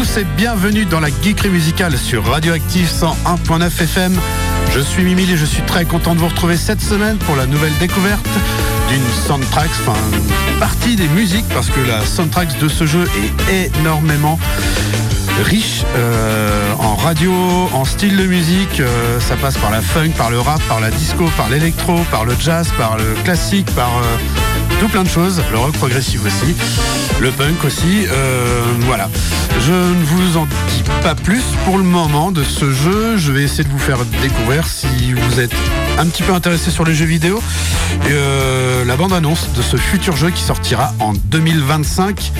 Et bienvenue dans la geekerie musicale sur Radioactive 101.9 FM. Je suis Mimile et je suis très content de vous retrouver cette semaine pour la nouvelle découverte d'une soundtrack, enfin partie des musiques parce que la soundtrack de ce jeu est énormément riche euh, en radio, en style de musique. euh, ça passe par la funk, par le rap, par la disco, par l'électro, par le jazz, par le classique, par euh, tout plein de choses. Le rock progressif aussi, le punk aussi. voilà. Je ne vous en dis pas plus pour le moment de ce jeu. Je vais essayer de vous faire découvrir si vous êtes un petit peu intéressé sur les jeux vidéo. la bande-annonce de ce futur jeu qui sortira en 2025.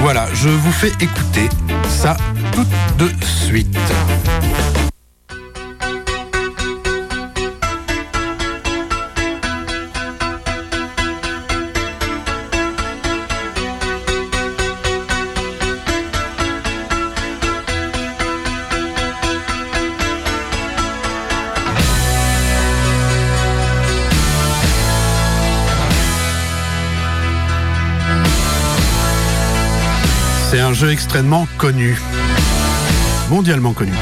Voilà, je vous fais écouter ça tout de suite. C'est un jeu extrêmement connu, mondialement connu.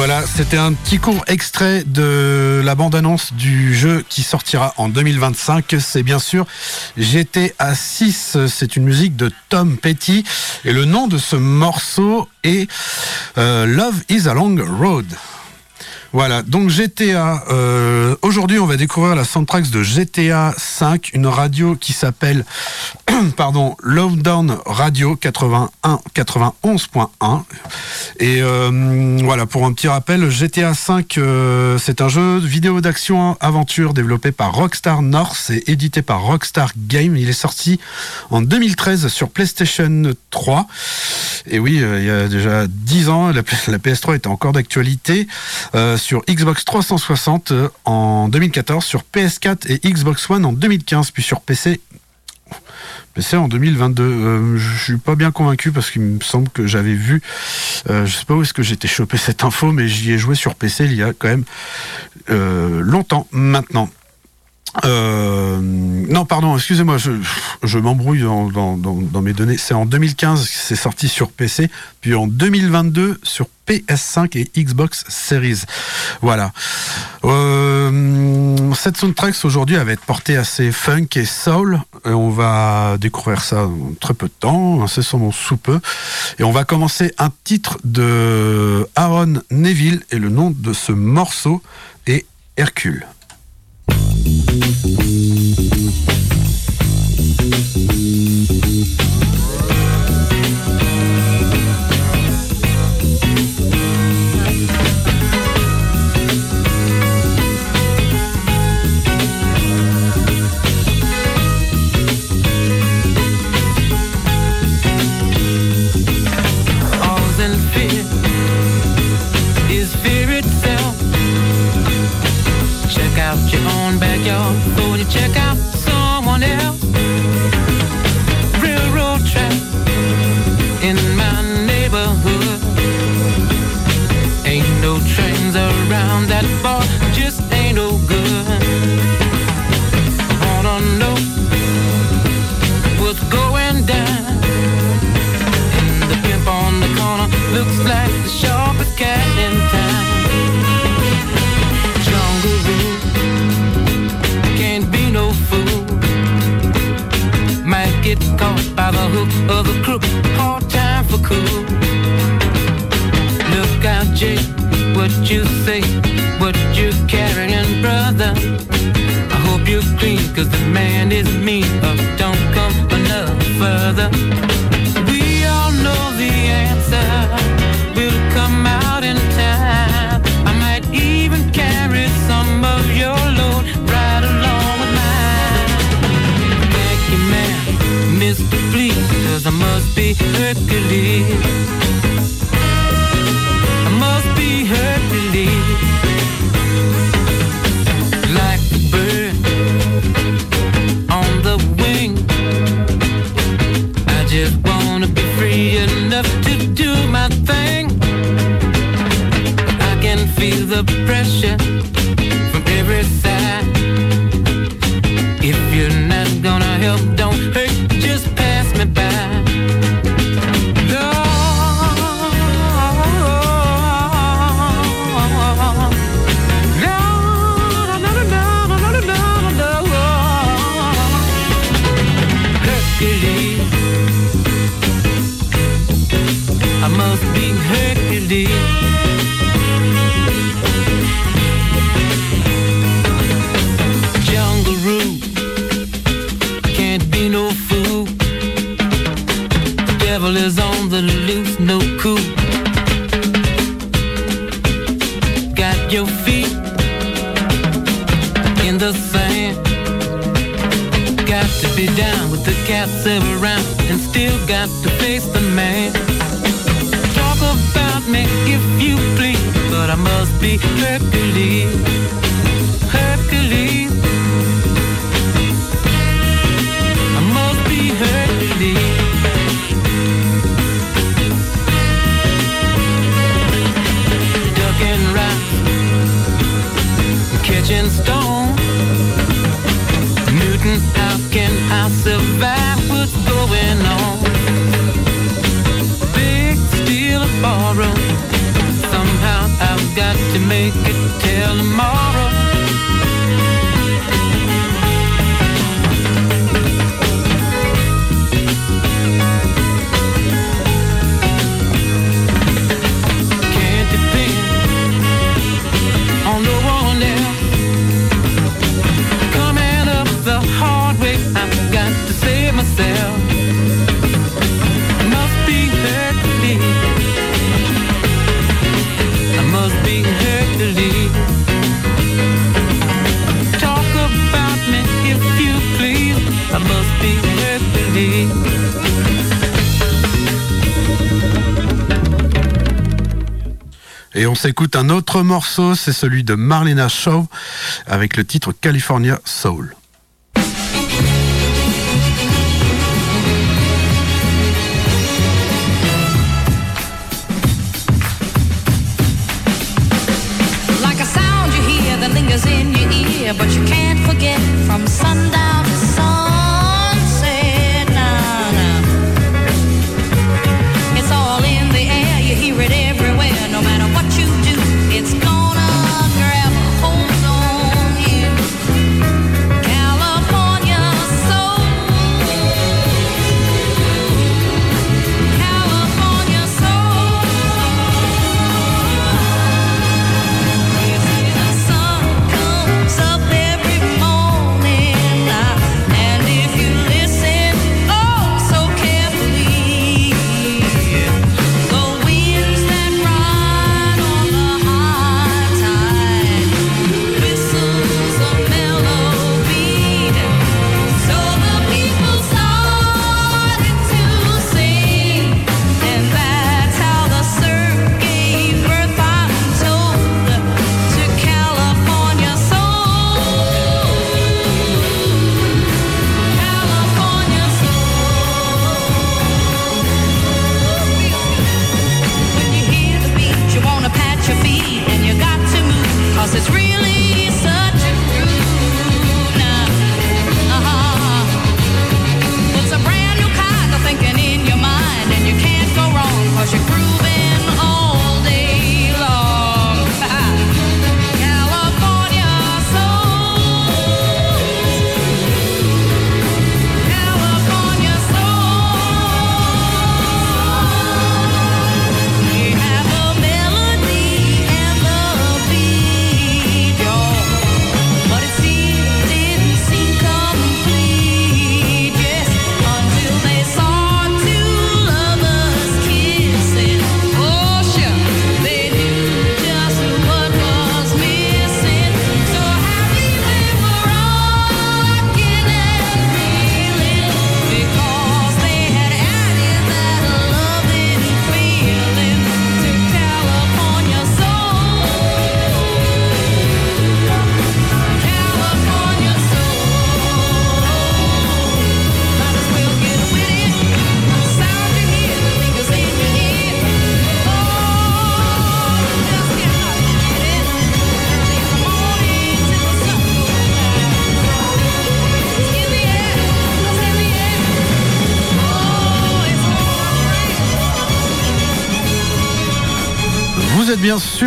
Voilà, c'était un petit court extrait de la bande-annonce du jeu qui sortira en 2025. C'est bien sûr GTA 6. C'est une musique de Tom Petty. Et le nom de ce morceau est euh, Love is a Long Road. Voilà, donc GTA. euh, Aujourd'hui, on va découvrir la soundtrack de GTA 5, une radio qui s'appelle, pardon, Lowdown Radio 81 91.1. Et euh, voilà, pour un petit rappel, GTA 5, euh, c'est un jeu vidéo d'action aventure développé par Rockstar North et édité par Rockstar Game. Il est sorti en 2013 sur PlayStation 3. Et oui, il y a déjà 10 ans, la, la PS3 était encore d'actualité. Sur Xbox 360 euh, en 2014, sur PS4 et Xbox One en 2015, puis sur PC en 2022. Euh, je suis pas bien convaincu parce qu'il me semble que j'avais vu, euh, je sais pas où est-ce que j'étais chopé cette info, mais j'y ai joué sur PC il y a quand même euh, longtemps maintenant. Euh, non, pardon, excusez-moi, je, m'embrouille dans, mes données. C'est en 2015 que c'est sorti sur PC, puis en 2022 sur PS5 et Xbox Series. Voilà. Euh, cette soundtrack aujourd'hui va être portée assez funk et soul. Et on va découvrir ça en très peu de temps, incessamment sous peu. Et on va commencer un titre de Aaron Neville et le nom de ce morceau est Hercule. Thank you. your feet in the sand. Got to be down with the cats around and still got to face the man. Talk about me if you please, but I must be Hercules. Hercules. I must be Hercules. in stone. Newton, how can I survive what's going on? Big steel borrow. Somehow I've got to make it till tomorrow. un autre morceau, c'est celui de Marlena Shaw avec le titre California Soul.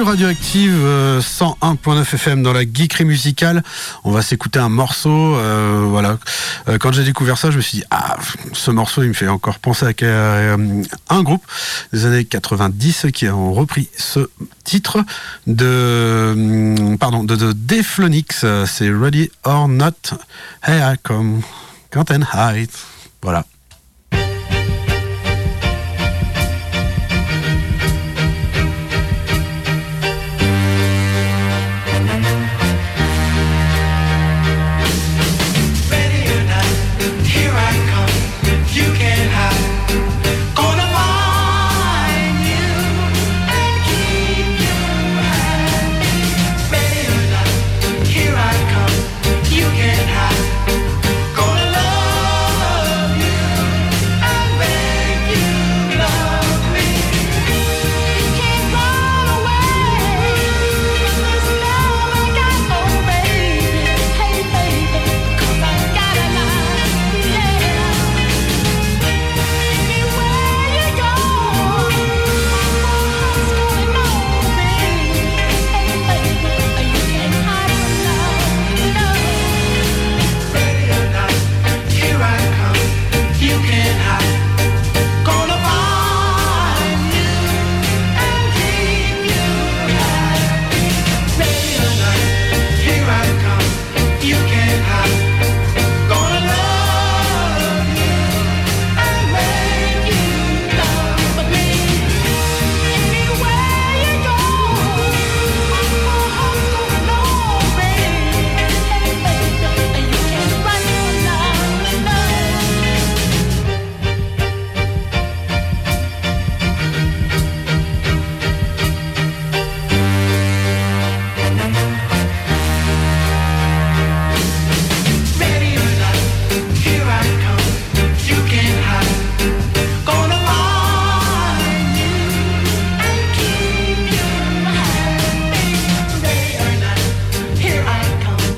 Radioactive euh, 101.9 FM dans la geekerie musicale. On va s'écouter un morceau. euh, voilà. Euh, quand j'ai découvert ça, je me suis dit ah ce morceau il me fait encore penser à euh, un groupe des années 90 qui ont repris ce titre de pardon de, de Deflonix. C'est Ready or Not. Hey I come, can't hide. Voilà.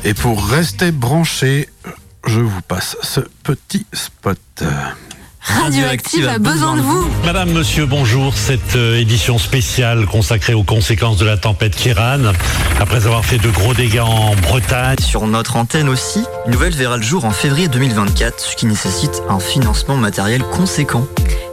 Et pour rester branché, je vous passe ce petit spot. Radioactive a besoin de vous. Madame, monsieur, bonjour. Cette euh, édition spéciale consacrée aux conséquences de la tempête Kiran. Après avoir fait de gros dégâts en Bretagne, Sur notre antenne aussi, une nouvelle verra le jour en février 2024, ce qui nécessite un financement matériel conséquent.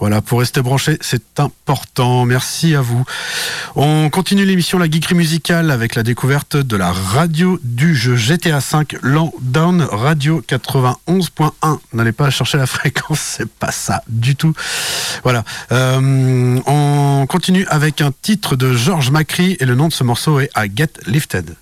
Voilà, pour rester branché, c'est important. Merci à vous. On continue l'émission La Geekerie Musicale avec la découverte de la radio du jeu GTA V Down Radio 91.1. N'allez pas chercher la fréquence, c'est pas ça du tout. Voilà. Euh, on continue avec un titre de George Macri et le nom de ce morceau est I Get Lifted.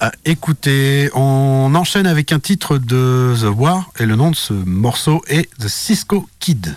à écouter. On enchaîne avec un titre de The War et le nom de ce morceau est The Cisco Kid.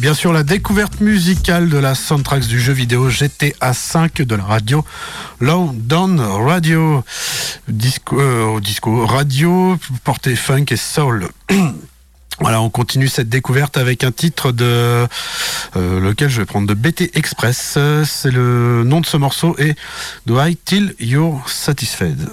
bien sûr la découverte musicale de la soundtrack du jeu vidéo GTA V de la radio London Radio. Disco, euh, disco radio, portée funk et soul. Voilà, on continue cette découverte avec un titre de euh, lequel je vais prendre de BT Express. C'est le nom de ce morceau et Do I Till You're Satisfied.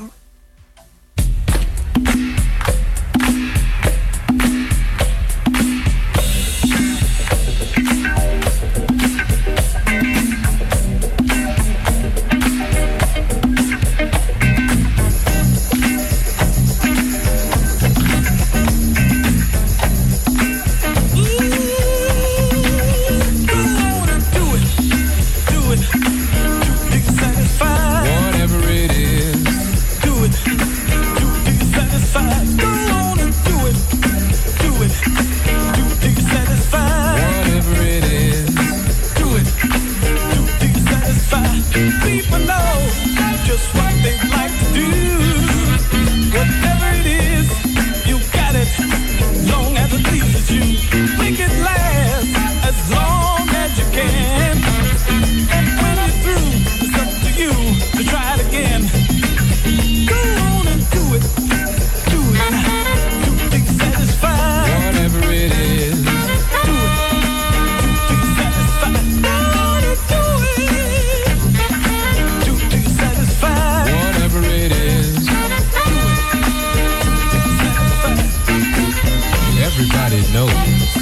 Everybody knows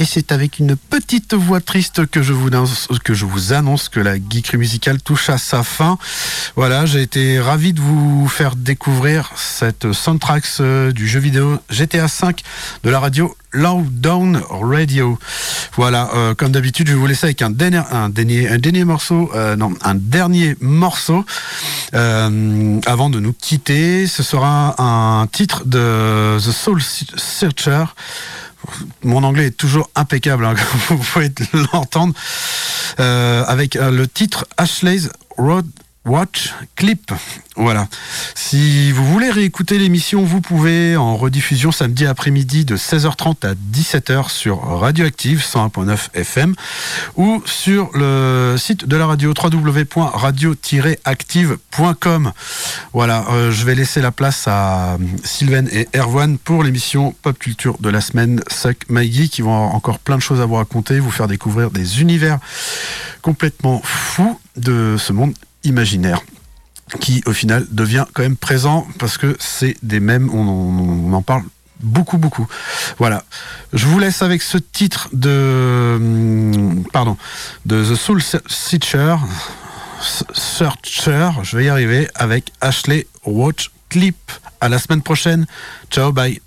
Et c'est avec une petite voix triste que je vous annonce que, je vous annonce que la geekerie musicale touche à sa fin. Voilà, j'ai été ravi de vous faire découvrir cette soundtrack euh, du jeu vidéo GTA V de la radio Lowdown Radio. Voilà, euh, comme d'habitude, je vais vous laisser avec un dernier, un dernier, un dernier morceau, euh, non, un dernier morceau avant de nous quitter. Ce sera un titre de The Soul Searcher. Mon anglais est toujours impeccable, hein, comme vous pouvez l'entendre, euh, avec euh, le titre Ashley's Road Watch Clip. Voilà. Si vous voulez réécouter l'émission, vous pouvez en rediffusion samedi après-midi de 16h30 à 17h sur Radioactive 101.9 FM ou sur le site de la radio www.radio-active.com. Voilà, euh, je vais laisser la place à Sylvain et Erwan pour l'émission Pop Culture de la semaine Suck Maggie qui vont avoir encore plein de choses à vous raconter, vous faire découvrir des univers complètement fous de ce monde imaginaire qui au final devient quand même présent parce que c'est des mêmes, on, en parle beaucoup beaucoup. Voilà, je vous laisse avec ce titre de hum, pardon de The Soul Searcher, Searcher, je vais y arriver avec Ashley Watch Clip. À la semaine prochaine. Ciao, bye.